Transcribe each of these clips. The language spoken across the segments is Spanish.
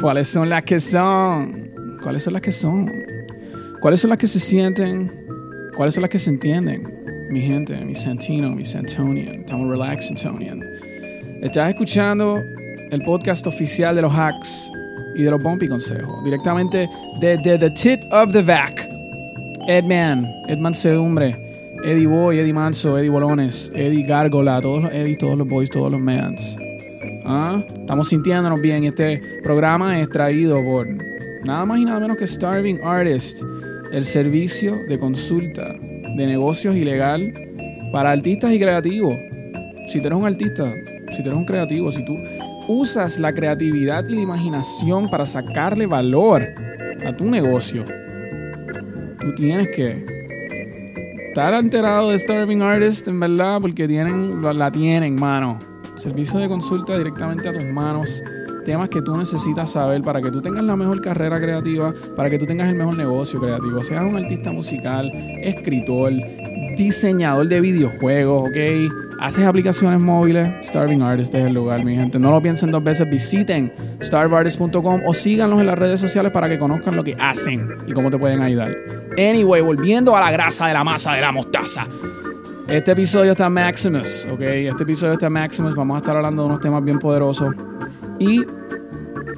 ¿Cuáles son las que son? ¿Cuáles son las que son? ¿Cuáles son las que se sienten? ¿Cuáles son las que se entienden? Mi gente, mi Santino, mi Santonian. Estamos relax, Santonian. Estás escuchando el podcast oficial de los hacks y de los bumpy consejos. Directamente desde the tip of the vac. Edman, Edman Sedumbre, Eddie Boy, Eddie Manso, Eddie Bolones, Eddie Gárgola, todos los Eddie, todos los boys, todos los mans. ¿Ah? Estamos sintiéndonos bien. Este programa es traído por nada más y nada menos que Starving Artist, el servicio de consulta de negocios ilegal para artistas y creativos. Si eres un artista, si tú eres un creativo, si tú usas la creatividad y la imaginación para sacarle valor a tu negocio, tú tienes que estar enterado de Starving Artist, en verdad, porque tienen, la tienen, mano. Servicio de consulta directamente a tus manos. Temas que tú necesitas saber para que tú tengas la mejor carrera creativa, para que tú tengas el mejor negocio creativo. Seas un artista musical, escritor, diseñador de videojuegos, ¿ok? Haces aplicaciones móviles, Starving Artist es el lugar, mi gente. No lo piensen dos veces, visiten starvartist.com o síganlos en las redes sociales para que conozcan lo que hacen y cómo te pueden ayudar. Anyway, volviendo a la grasa de la masa de la mostaza. Este episodio está Maximus, ¿ok? Este episodio está Maximus. Vamos a estar hablando de unos temas bien poderosos. Y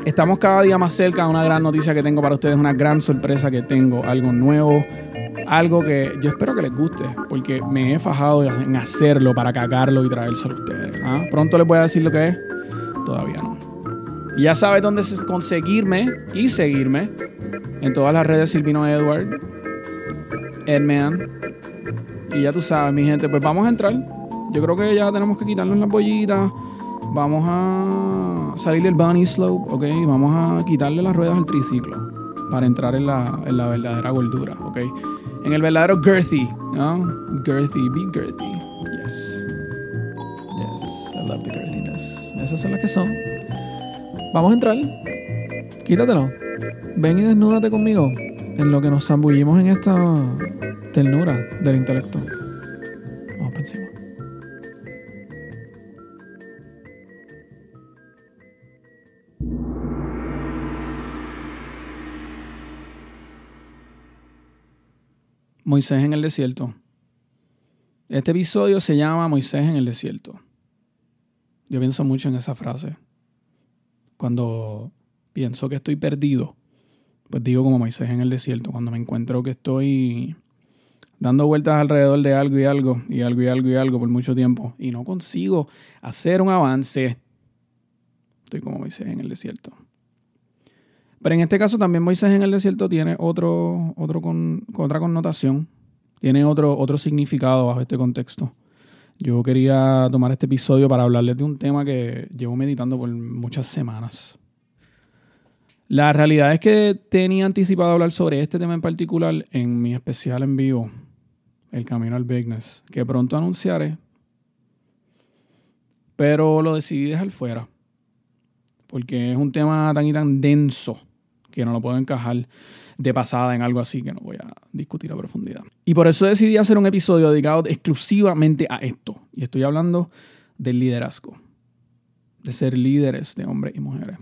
estamos cada día más cerca de una gran noticia que tengo para ustedes, una gran sorpresa que tengo, algo nuevo, algo que yo espero que les guste, porque me he fajado en hacerlo para cagarlo y traérselo a ustedes. ¿ah? Pronto les voy a decir lo que es, todavía no. Y ya sabes dónde conseguirme y seguirme en todas las redes Silvino Edward, Edman y ya tú sabes, mi gente, pues vamos a entrar. Yo creo que ya tenemos que quitarnos las bollitas. Vamos a salir del bunny slope, ¿ok? Vamos a quitarle las ruedas al triciclo para entrar en la, en la verdadera gordura, ¿ok? En el verdadero girthy, ¿no? Girthy, be girthy. Yes. Yes, I love the girthiness. Esas son las que son. Vamos a entrar. Quítatelo. Ven y desnúdate conmigo en lo que nos zambullimos en esta ternura del intelecto. Vamos para encima. Moisés en el desierto. Este episodio se llama Moisés en el desierto. Yo pienso mucho en esa frase. Cuando pienso que estoy perdido, pues digo como Moisés en el desierto. Cuando me encuentro que estoy dando vueltas alrededor de algo y algo, y algo y algo y algo por mucho tiempo, y no consigo hacer un avance, estoy como Moisés en el desierto. Pero en este caso también Moisés en el desierto tiene otro, otro con, otra connotación, tiene otro, otro significado bajo este contexto. Yo quería tomar este episodio para hablarles de un tema que llevo meditando por muchas semanas. La realidad es que tenía anticipado hablar sobre este tema en particular en mi especial en vivo el camino al bigness, que pronto anunciaré. Pero lo decidí dejar fuera. Porque es un tema tan y tan denso que no lo puedo encajar de pasada en algo así que no voy a discutir a profundidad. Y por eso decidí hacer un episodio dedicado exclusivamente a esto. Y estoy hablando del liderazgo. De ser líderes de hombres y mujeres.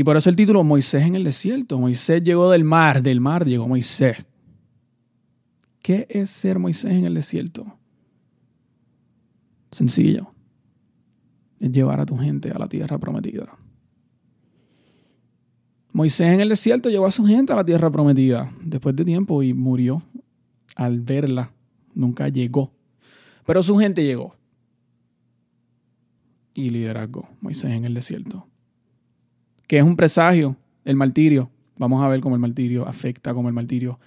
Y por eso el título Moisés en el desierto. Moisés llegó del mar, del mar llegó Moisés. ¿Qué es ser Moisés en el desierto? Sencillo. Es llevar a tu gente a la tierra prometida. Moisés en el desierto llevó a su gente a la tierra prometida después de tiempo y murió al verla. Nunca llegó. Pero su gente llegó. Y liderazgo. Moisés en el desierto. Que es un presagio, el martirio. Vamos a ver cómo el martirio afecta, cómo el martirio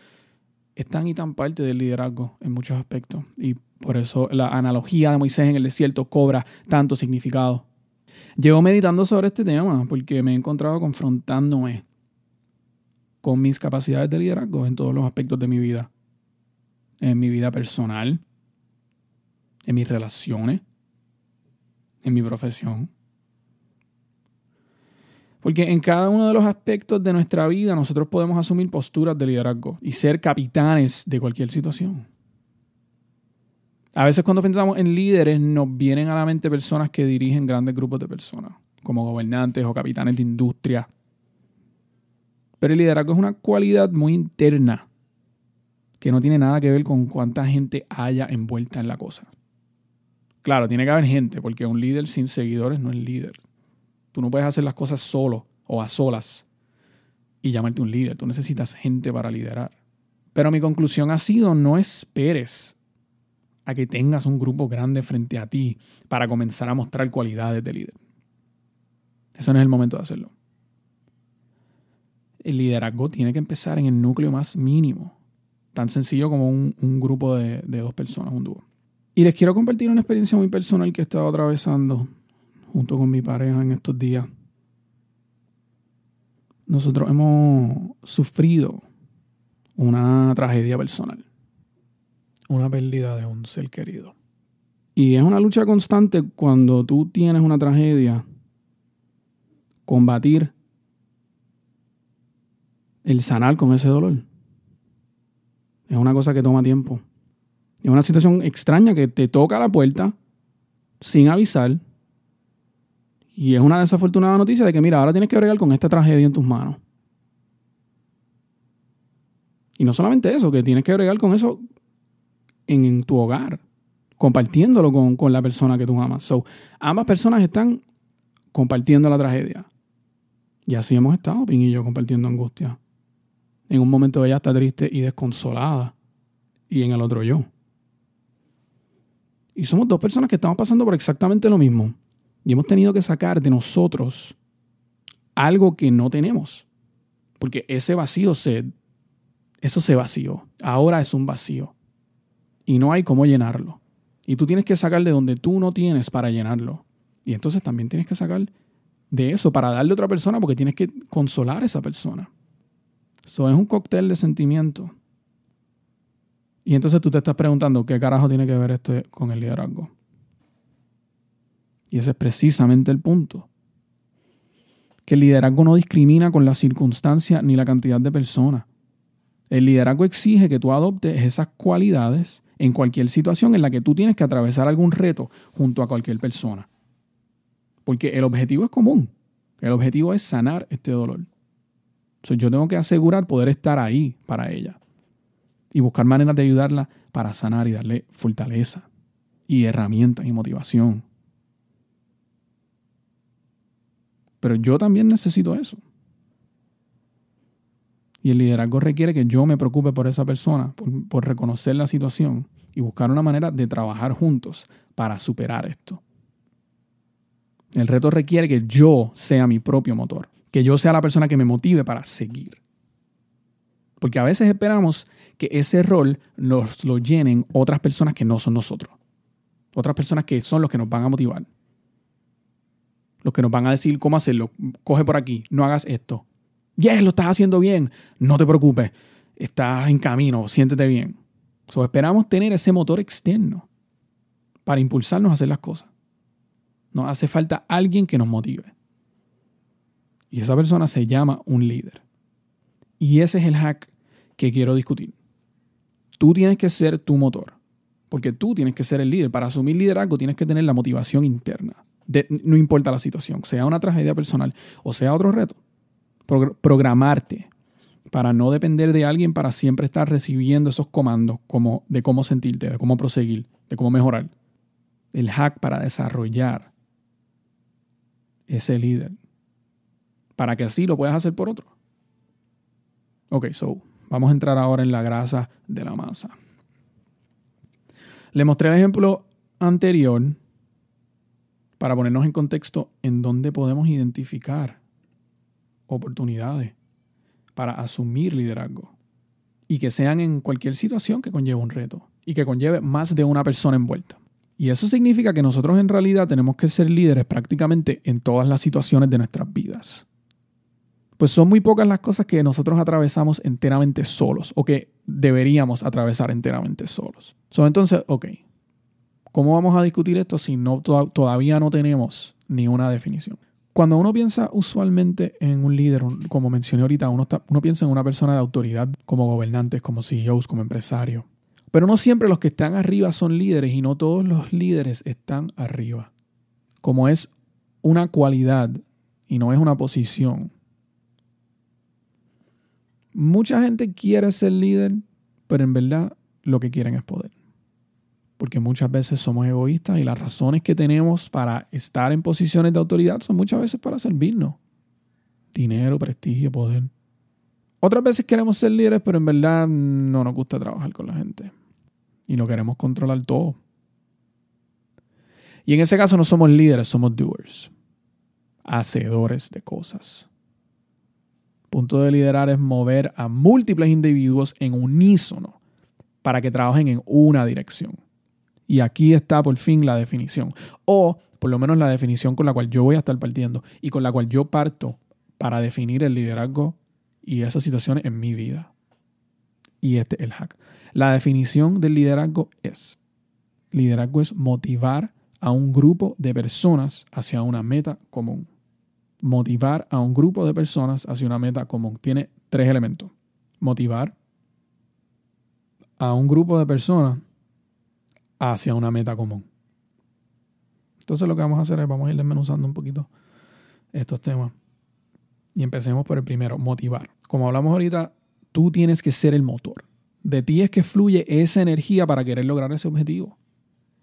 es tan y tan parte del liderazgo en muchos aspectos. Y por eso la analogía de Moisés en el desierto cobra tanto significado. Llevo meditando sobre este tema porque me he encontrado confrontándome con mis capacidades de liderazgo en todos los aspectos de mi vida. En mi vida personal, en mis relaciones, en mi profesión, porque en cada uno de los aspectos de nuestra vida nosotros podemos asumir posturas de liderazgo y ser capitanes de cualquier situación. A veces cuando pensamos en líderes nos vienen a la mente personas que dirigen grandes grupos de personas, como gobernantes o capitanes de industria. Pero el liderazgo es una cualidad muy interna que no tiene nada que ver con cuánta gente haya envuelta en la cosa. Claro, tiene que haber gente, porque un líder sin seguidores no es líder. Tú no puedes hacer las cosas solo o a solas y llamarte un líder. Tú necesitas gente para liderar. Pero mi conclusión ha sido, no esperes a que tengas un grupo grande frente a ti para comenzar a mostrar cualidades de líder. Eso no es el momento de hacerlo. El liderazgo tiene que empezar en el núcleo más mínimo tan sencillo como un, grupo de, de, dos personas, un dúo. Y les quiero compartir una experiencia muy personal que he estado atravesando junto con mi pareja en estos días. Nosotros hemos sufrido una tragedia personal, una pérdida de un ser querido. Y es una lucha constante cuando tú tienes una tragedia, combatir el sanar con ese dolor. Es una cosa que toma tiempo. Es una situación extraña que te toca la puerta sin avisar. Y es una desafortunada noticia de que, mira, ahora tienes que bregar con esta tragedia en tus manos. Y no solamente eso, que tienes que bregar con eso en, tu hogar, compartiéndolo con, con, la persona que tú amas. So, ambas personas están compartiendo la tragedia. Y así hemos estado, Pin y yo, compartiendo angustia. En un momento ella está triste y desconsolada. Y en el otro yo. Y somos dos personas que estamos pasando por exactamente lo mismo. Y hemos tenido que sacar de nosotros algo que no tenemos. Porque ese vacío se... Eso se vació. Ahora es un vacío. Y no hay cómo llenarlo. Y tú tienes que sacar de donde tú no tienes para llenarlo. Y entonces también tienes que sacar de eso para darle a otra persona porque tienes que consolar a esa persona. Eso es un cóctel de sentimientos. Y entonces tú te estás preguntando qué carajo tiene que ver esto con el liderazgo. Y ese es precisamente el punto. Que el liderazgo no discrimina con la circunstancia ni la cantidad de personas. El liderazgo exige que tú adoptes esas cualidades en cualquier situación en la que tú tienes que atravesar algún reto junto a cualquier persona. Porque el objetivo es común. El objetivo es sanar este dolor yo tengo que asegurar poder estar ahí para ella y buscar maneras de ayudarla para sanar y darle fortaleza y herramientas y motivación. Pero yo también necesito eso. Y el liderazgo requiere que yo me preocupe por esa persona, por, reconocer la situación y buscar una manera de trabajar juntos para superar esto. El reto requiere que yo sea mi propio motor que yo sea la persona que me motive para seguir. Porque a veces esperamos que ese rol nos lo llenen otras personas que no son nosotros. Otras personas que son los que nos van a motivar. Los que nos van a decir cómo hacerlo. Coge por aquí, no hagas esto. Yes, lo estás haciendo bien. No te preocupes. Estás en camino, siéntete bien. So, esperamos tener ese motor externo para impulsarnos a hacer las cosas. Nos hace falta alguien que nos motive. Y esa persona se llama un líder. Y ese es el hack que quiero discutir. Tú tienes que ser tu motor. Porque tú tienes que ser el líder. Para asumir liderazgo tienes que tener la motivación interna. No importa la situación, sea una tragedia personal o sea otro reto. programarte para no depender de alguien para siempre estar recibiendo esos comandos como de cómo sentirte, de cómo proseguir, de cómo mejorar. El hack para desarrollar ese líder para que así lo puedas hacer por otro. Ok, so vamos a entrar ahora en la grasa de la masa. Le mostré el ejemplo anterior para ponernos en contexto en dónde podemos identificar oportunidades para asumir liderazgo y que sean en cualquier situación que conlleve un reto y que conlleve más de una persona envuelta. Y eso significa que nosotros en realidad tenemos que ser líderes prácticamente en todas las situaciones de nuestras vidas pues son muy pocas las cosas que nosotros atravesamos enteramente solos o que deberíamos atravesar enteramente solos. entonces, ok, ¿cómo vamos a discutir esto si no, todavía no tenemos ni una definición? Cuando uno piensa usualmente en un líder, como mencioné ahorita, uno, uno piensa en una persona de autoridad como gobernantes, como CEOs, como empresarios. Pero no siempre los que están arriba son líderes y no todos los líderes están arriba. Como es una cualidad y no es una posición. Mucha gente quiere ser líder, pero en verdad lo que quieren es poder. Porque muchas veces somos egoístas y las razones que tenemos para estar en posiciones de autoridad son muchas veces para servirnos. Dinero, prestigio, poder. Otras veces queremos ser líderes, pero en verdad no nos gusta trabajar con la gente. Y no queremos controlar todo. Y en ese caso no somos líderes, somos doers. Hacedores de cosas. Punto de liderar es mover a múltiples individuos en unísono para que trabajen en una dirección. Y aquí está por fin la definición. O por lo menos la definición con la cual yo voy a estar partiendo y con la cual yo parto para definir el liderazgo y esas situaciones en mi vida. Y este es el hack. La definición del liderazgo es, liderazgo es motivar a un grupo de personas hacia una meta común. Motivar a un grupo de personas hacia una meta común. Tiene tres elementos. Motivar a un grupo de personas hacia una meta común. Entonces lo que vamos a hacer es vamos a ir desmenuzando un poquito estos temas. Y empecemos por el primero, motivar. Como hablamos ahorita, tú tienes que ser el motor. De ti es que fluye esa energía para querer lograr ese objetivo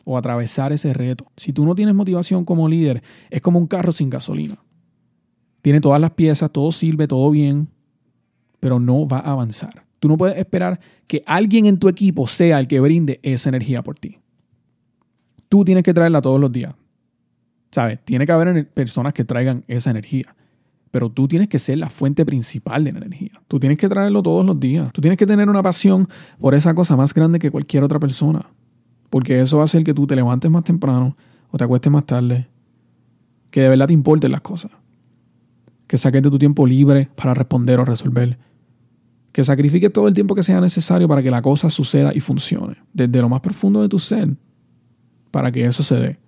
o atravesar ese reto. Si tú no tienes motivación como líder, es como un carro sin gasolina. Tiene todas las piezas, todo sirve, todo bien, pero no va a avanzar. Tú no puedes esperar que alguien en tu equipo sea el que brinde esa energía por ti. Tú tienes que traerla todos los días. ¿Sabes? Tiene que haber personas que traigan esa energía. Pero tú tienes que ser la fuente principal de la energía. Tú tienes que traerlo todos los días. Tú tienes que tener una pasión por esa cosa más grande que cualquier otra persona. Porque eso va a hacer que tú te levantes más temprano o te acuestes más tarde. Que de verdad te importen las cosas. Que saques de tu tiempo libre para responder o resolver. Que sacrifiques todo el tiempo que sea necesario para que la cosa suceda y funcione. Desde lo más profundo de tu ser para que eso se dé.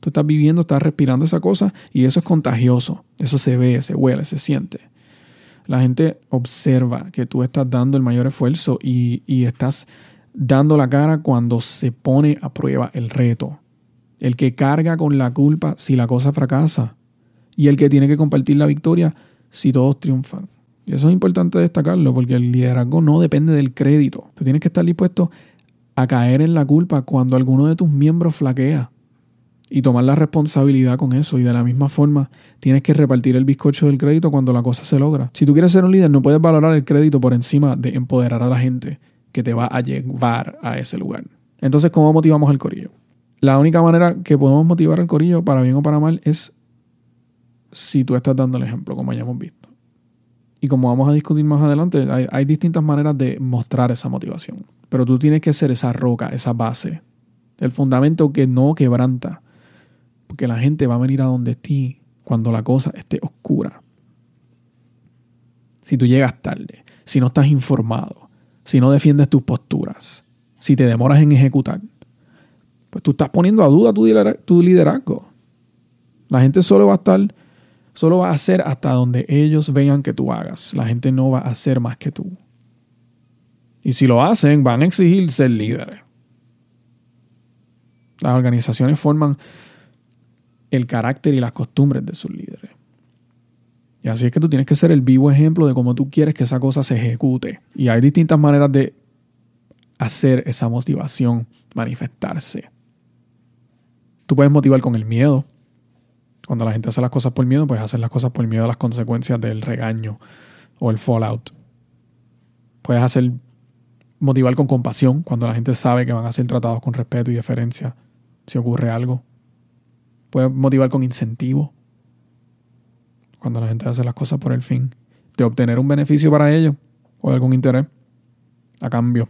Tú estás viviendo, estás respirando esa cosa y eso es contagioso. Eso se ve, se huele, se siente. La gente observa que tú estás dando el mayor esfuerzo y, y estás dando la cara cuando se pone a prueba el reto. El que carga con la culpa si la cosa fracasa. Y el que tiene que compartir la victoria si todos triunfan. Y eso es importante destacarlo porque el liderazgo no depende del crédito. Tú tienes que estar dispuesto a caer en la culpa cuando alguno de tus miembros flaquea y tomar la responsabilidad con eso. Y de la misma forma, tienes que repartir el bizcocho del crédito cuando la cosa se logra. Si tú quieres ser un líder, no puedes valorar el crédito por encima de empoderar a la gente que te va a llevar a ese lugar. Entonces, ¿cómo motivamos al corillo? La única manera que podemos motivar al corillo, para bien o para mal, es si tú estás dando el ejemplo, como ya hemos visto. Y como vamos a discutir más adelante, hay distintas maneras de mostrar esa motivación. Pero tú tienes que ser esa roca, esa base, el fundamento que no quebranta. Porque la gente va a venir a donde ti cuando la cosa esté oscura. Si tú llegas tarde, si no estás informado, si no defiendes tus posturas, si te demoras en ejecutar, pues tú estás poniendo a duda tu liderazgo. La gente solo va a estar, solo va a hacer hasta donde ellos vean que tú hagas. La gente no va a hacer más que tú. Y si lo hacen, van a exigir ser líderes. Las organizaciones forman el carácter y las costumbres de sus líderes. Y así es que tú tienes que ser el vivo ejemplo de cómo tú quieres que esa cosa se ejecute. Y hay distintas maneras de hacer esa motivación manifestarse. Tú puedes motivar con el miedo. Cuando la gente hace las cosas por miedo, puedes hacer las cosas por miedo a las consecuencias del regaño o el fallout. Puedes hacer motivar con compasión cuando la gente sabe que van a ser tratados con respeto y deferencia si ocurre algo. Puede motivar con incentivo cuando la gente hace las cosas por el fin de obtener un beneficio para ellos o algún interés a cambio.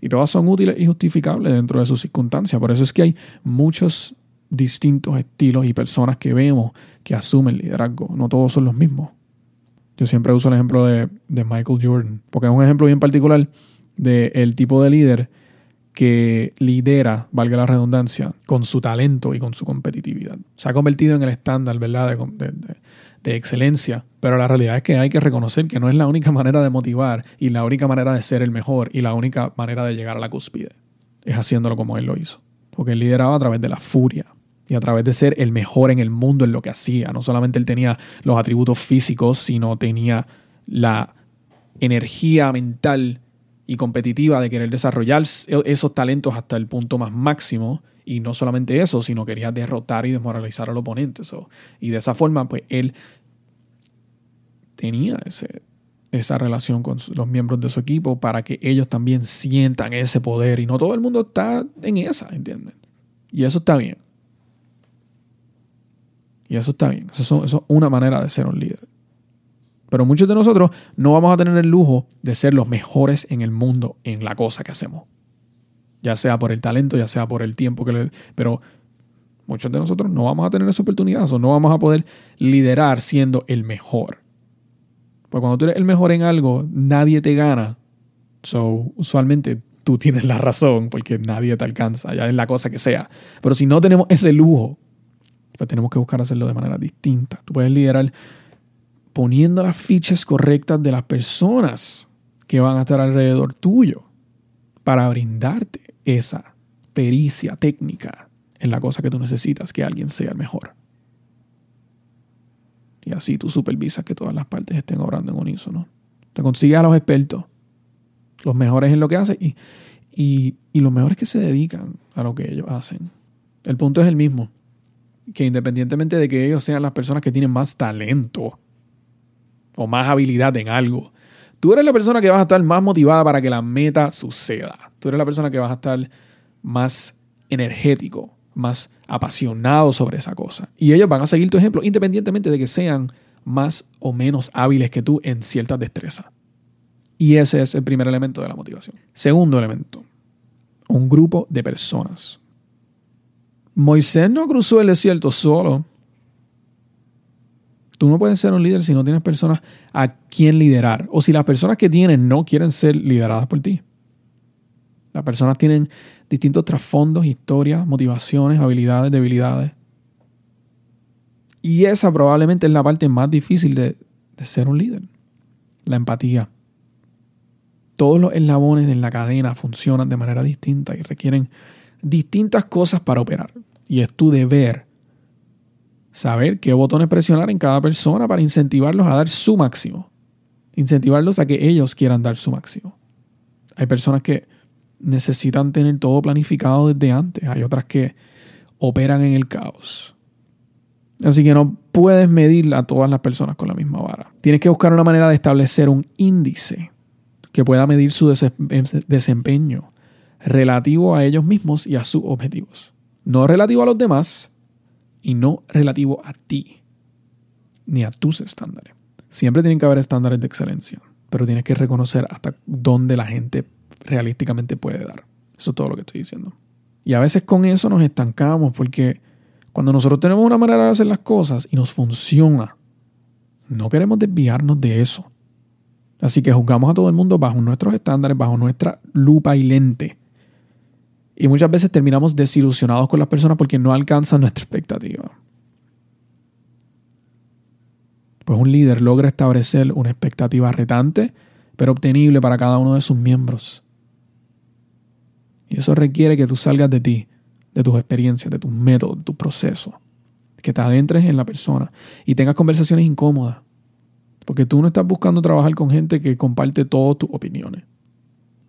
Y todas son útiles y justificables dentro de sus circunstancias. Por eso es que hay muchos distintos estilos y personas que vemos que asumen liderazgo. No todos son los mismos. Yo siempre uso el ejemplo de, Michael Jordan, porque es un ejemplo bien particular del tipo de líder que lidera, valga la redundancia, con su talento y con su competitividad. Se ha convertido en el estándar, ¿verdad?, de, de, excelencia, pero la realidad es que hay que reconocer que no es la única manera de motivar y la única manera de ser el mejor y la única manera de llegar a la cúspide. Es haciéndolo como él lo hizo, porque él lideraba a través de la furia, Y a través de ser el mejor en el mundo en lo que hacía. No solamente él tenía los atributos físicos, sino tenía la energía mental y competitiva de querer desarrollar esos talentos hasta el punto más máximo. Y no solamente eso, sino quería derrotar y desmoralizar al oponente. y de esa forma, pues él tenía esa relación con los miembros de su equipo para que ellos también sientan ese poder. Y no todo el mundo está en esa, ¿entienden? Y eso está bien. Y eso está bien. Eso, es una manera de ser un líder. Pero muchos de nosotros no vamos a tener el lujo de ser los mejores en el mundo en la cosa que hacemos. Ya sea por el talento, ya sea por el tiempo que le... Pero muchos de nosotros no vamos a tener esa oportunidad o no vamos a poder liderar siendo el mejor. Porque cuando tú eres el mejor en algo, nadie te gana. So, usualmente tú tienes la razón porque nadie te alcanza, ya es la cosa que sea. Pero si no tenemos ese lujo, pues tenemos que buscar hacerlo de manera distinta. Tú puedes liderar poniendo las fichas correctas de las personas que van a estar alrededor tuyo para brindarte esa pericia técnica en la cosa que tú necesitas que alguien sea el mejor. Y así tú supervisas que todas las partes estén obrando en unísono. Te consigues a los expertos, los mejores en lo que hacen y, y, y los mejores que se dedican a lo que ellos hacen. El punto es el mismo, que independientemente de que ellos sean las personas que tienen más talento o más habilidad en algo, tú eres la persona que vas a estar más motivada para que la meta suceda. Tú eres la persona que vas a estar más energético, más apasionado sobre esa cosa. Y ellos van a seguir tu ejemplo, independientemente de que sean más o menos hábiles que tú en ciertas destrezas. Y ese es el primer elemento de la motivación. Segundo elemento, un grupo de personas. Moisés no cruzó el desierto solo. Tú no puedes ser un líder si no tienes personas a quien liderar. O si las personas que tienes no quieren ser lideradas por ti. Las personas tienen distintos trasfondos, historias, motivaciones, habilidades, debilidades. Y esa probablemente es la parte más difícil de, de ser un líder. La empatía. Todos los eslabones en la cadena funcionan de manera distinta y requieren distintas cosas para operar. Y es tu deber saber qué botones presionar en cada persona para incentivarlos a dar su máximo. Incentivarlos a que ellos quieran dar su máximo. Hay personas que necesitan tener todo planificado desde antes. Hay otras que operan en el caos. Así que no puedes medir a todas las personas con la misma vara. Tienes que buscar una manera de establecer un índice que pueda medir su desempeño relativo a ellos mismos y a sus objetivos. No relativo a los demás, y no relativo a ti ni a tus estándares. Siempre tienen que haber estándares de excelencia, pero tienes que reconocer hasta dónde la gente realísticamente puede dar. Eso es todo lo que estoy diciendo. Y a veces con eso nos estancamos porque cuando nosotros tenemos una manera de hacer las cosas y nos funciona, no queremos desviarnos de eso. Así que juzgamos a todo el mundo bajo nuestros estándares, bajo nuestra lupa y lente. Y muchas veces terminamos desilusionados con las personas porque no alcanzan nuestra expectativa. Pues un líder logra establecer una expectativa retante, pero obtenible para cada uno de sus miembros. Y eso requiere que tú salgas de ti, de tus experiencias, de tus métodos, de tu proceso. Que te adentres en la persona y tengas conversaciones incómodas. Porque tú no estás buscando trabajar con gente que comparte todas tus opiniones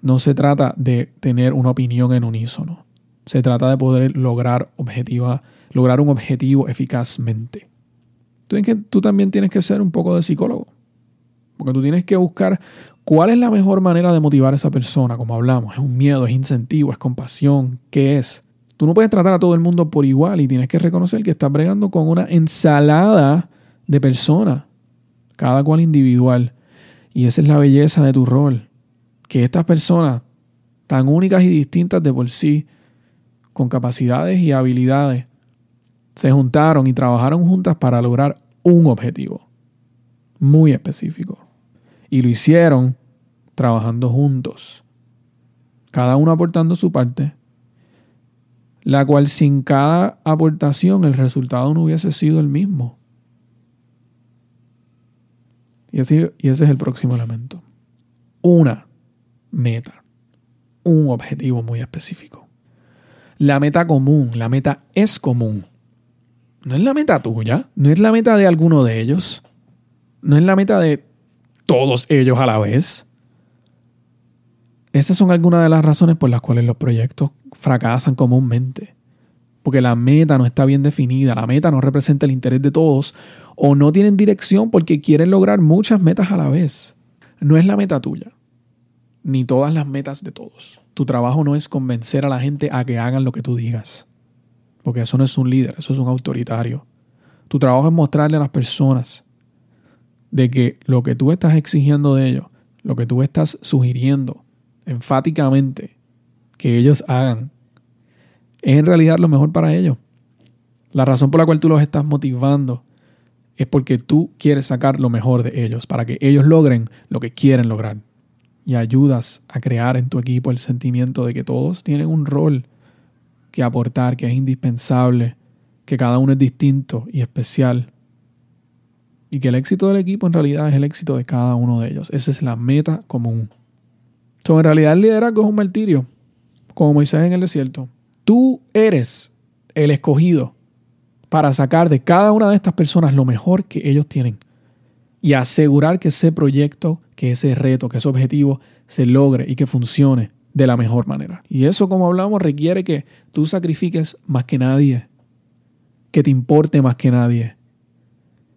no se trata de tener una opinión en unísono. Se trata de poder lograr, objetiva, lograr un objetivo eficazmente. Tú, que, tú también tienes que ser un poco de psicólogo. Porque tú tienes que buscar cuál es la mejor manera de motivar a esa persona, como hablamos. Es un miedo, es incentivo, es compasión. ¿Qué es? Tú no puedes tratar a todo el mundo por igual y tienes que reconocer que estás bregando con una ensalada de personas, cada cual individual. Y esa es la belleza de tu rol que estas personas, tan únicas y distintas de por sí, con capacidades y habilidades, se juntaron y trabajaron juntas para lograr un objetivo muy específico. Y lo hicieron trabajando juntos, cada uno aportando su parte, la cual sin cada aportación el resultado no hubiese sido el mismo. Y, así, y ese es el próximo elemento. Una meta, un objetivo muy específico. La meta común, la meta es común, no es la meta tuya, no es la meta de alguno de ellos, no es la meta de todos ellos a la vez. Esas son algunas de las razones por las cuales los proyectos fracasan comúnmente. Porque la meta no está bien definida, la meta no representa el interés de todos o no tienen dirección porque quieren lograr muchas metas a la vez. No es la meta tuya, ni todas las metas de todos. Tu trabajo no es convencer a la gente a que hagan lo que tú digas, porque eso no es un líder, eso es un autoritario. Tu trabajo es mostrarle a las personas de que lo que tú estás exigiendo de ellos, lo que tú estás sugiriendo, enfáticamente que ellos hagan es en realidad lo mejor para ellos. La razón por la cual tú los estás motivando es porque tú quieres sacar lo mejor de ellos, para que ellos logren lo que quieren lograr. Y ayudas a crear en tu equipo el sentimiento de que todos tienen un rol que aportar, que es indispensable, que cada uno es distinto y especial. Y que el éxito del equipo en realidad es el éxito de cada uno de ellos. Esa es la meta común. So, en realidad el liderazgo es un martirio, como Moisés en el desierto. Tú eres el escogido para sacar de cada una de estas personas lo mejor que ellos tienen y asegurar que ese proyecto, que ese reto, que ese objetivo se logre y que funcione de la mejor manera. Y eso, como hablamos, requiere que tú sacrifiques más que nadie, que te importe más que nadie,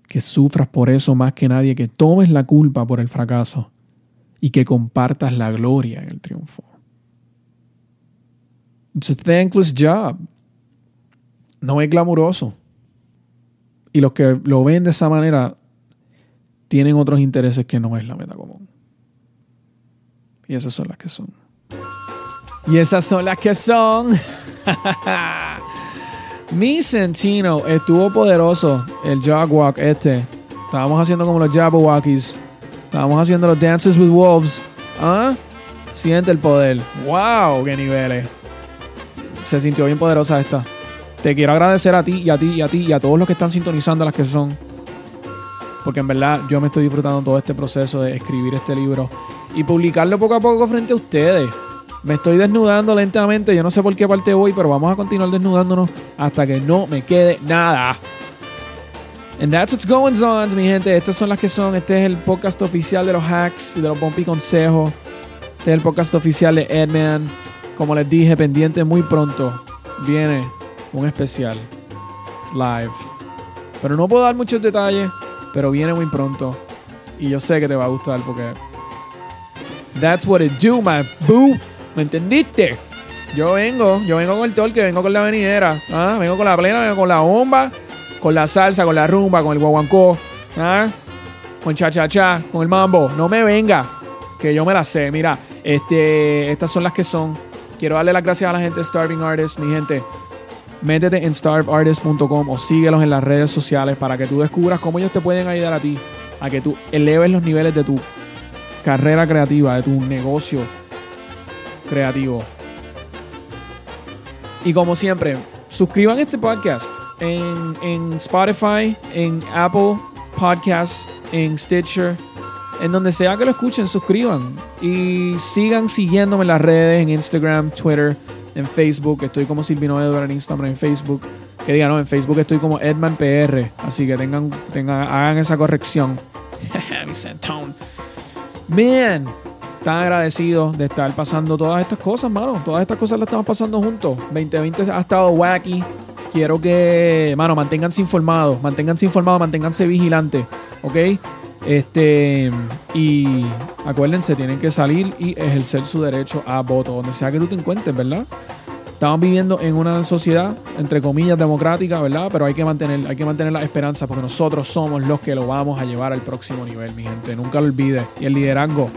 que sufras por eso más que nadie, que tomes la culpa por el fracaso y que compartas la gloria en el triunfo. It's a thankless job. No es glamuroso. Y los que lo ven de esa manera tienen otros intereses que no es la meta común. Y esas son las que son. Y esas son las que son. Mi Sentino estuvo poderoso. El Jogwalk este. Estábamos haciendo como los Jabberwockies. Estábamos haciendo los Dances with Wolves. ¿Ah? Siente el poder. ¡Wow! ¡Qué niveles! Se sintió bien poderosa esta. Te quiero agradecer a ti y a ti y a ti y a todos los que están sintonizando las que son. Porque en verdad yo me estoy disfrutando todo este proceso de escribir este libro y publicarlo poco a poco frente a ustedes. Me estoy desnudando lentamente, yo no sé por qué parte voy, pero vamos a continuar desnudándonos hasta que no me quede nada. And that's what's going on, mi gente. Estas son las que son. Este es el podcast oficial de los hacks y de los Bumpy Consejos. Este es el podcast oficial de Edman. Como les dije, pendiente muy pronto. Viene un especial live. Pero no puedo dar muchos detalles, pero viene muy pronto. Y yo sé que te va a gustar porque. That's what it do, my boo. ¿Me entendiste? Yo vengo, yo vengo con el torque, vengo con la venidera. ¿ah? Vengo con la plena, vengo con la bomba con la salsa, con la rumba, con el guaguancó, ¿ah? con cha-cha-cha, con el mambo. No me venga, que yo me la sé. Mira, este, estas son las que son. Quiero darle las gracias a la gente Starving Artists, mi gente. Métete en starvartist.com o síguelos en las redes sociales para que tú descubras cómo ellos te pueden ayudar a ti a que tú eleves los niveles de tu carrera creativa, de tu negocio creativo. Y como siempre, suscriban este podcast en, Spotify, en Apple Podcasts, en Stitcher, en donde sea que lo escuchen, suscriban y sigan siguiéndome en las redes, en Instagram, Twitter, en Facebook. Estoy como Silvino Edward en Instagram, en Facebook. Que digan, no, en Facebook estoy como Edman PR. Así que tengan, tengan, hagan esa corrección. Man, tan agradecido de estar pasando todas estas cosas, mano. Todas estas cosas las estamos pasando juntos. 2020 ha estado wacky quiero que, mano, manténganse informados, manténganse informados, manténganse vigilantes, ¿ok? Este, y acuérdense, tienen que salir y ejercer su derecho a voto, donde sea que tú te encuentres, ¿verdad? Estamos viviendo en una sociedad, entre comillas, democrática, ¿verdad? Pero hay que mantener, hay que mantener la esperanza porque nosotros somos los que lo vamos a llevar al próximo nivel, mi gente. Nunca lo olvides. Y el liderazgo.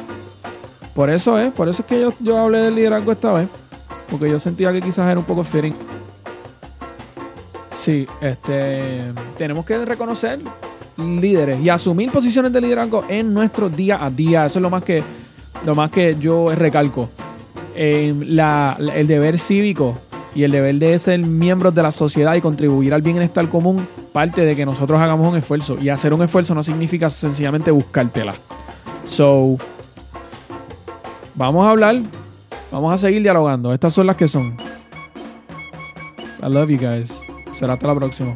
Por eso es, por eso es que yo, yo hablé del liderazgo esta vez. Porque yo sentía que quizás era un poco fitting. Sí, este, tenemos que reconocer líderes y asumir posiciones de liderazgo en nuestro día a día. Eso es lo más que, lo más que yo recalco. el deber cívico y el deber de ser miembros de la sociedad y contribuir al bienestar común parte de que nosotros hagamos un esfuerzo. Y hacer un esfuerzo no significa sencillamente buscártela. So, vamos a hablar, vamos a seguir dialogando. Estas son las que son. I love you guys. Será hasta la próxima.